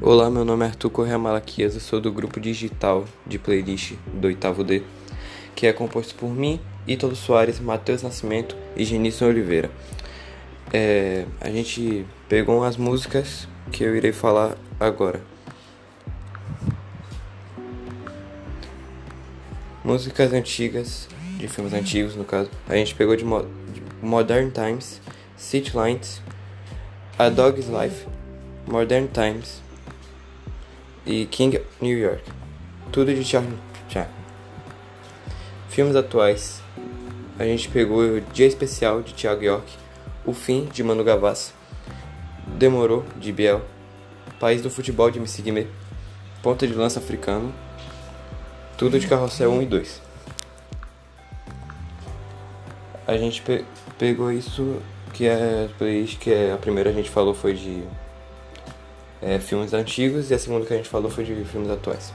Olá, meu nome é Arthur Correa Malaquias, eu sou do grupo digital de playlist do oitavo D, que é composto por mim, Ítalo Soares, Matheus Nascimento e Genício Oliveira. É, a gente pegou umas músicas que eu irei falar agora. Músicas antigas, de filmes antigos no caso. A gente pegou de, Mo de Modern Times, City Lines, A Dog's Life, Modern Times e King New York. Tudo de Charlie Chaplin. Filmes atuais. A gente pegou o Dia Especial de Thiago York, O Fim de Manu Gavassi, Demorou de Biel, País do Futebol de MC Ponta de Lança Africano, tudo de Carrossel 1 e 2. A gente pe pegou isso que é playlist que é, a primeira a gente falou foi de é, filmes antigos e a segunda que a gente falou foi de filmes atuais.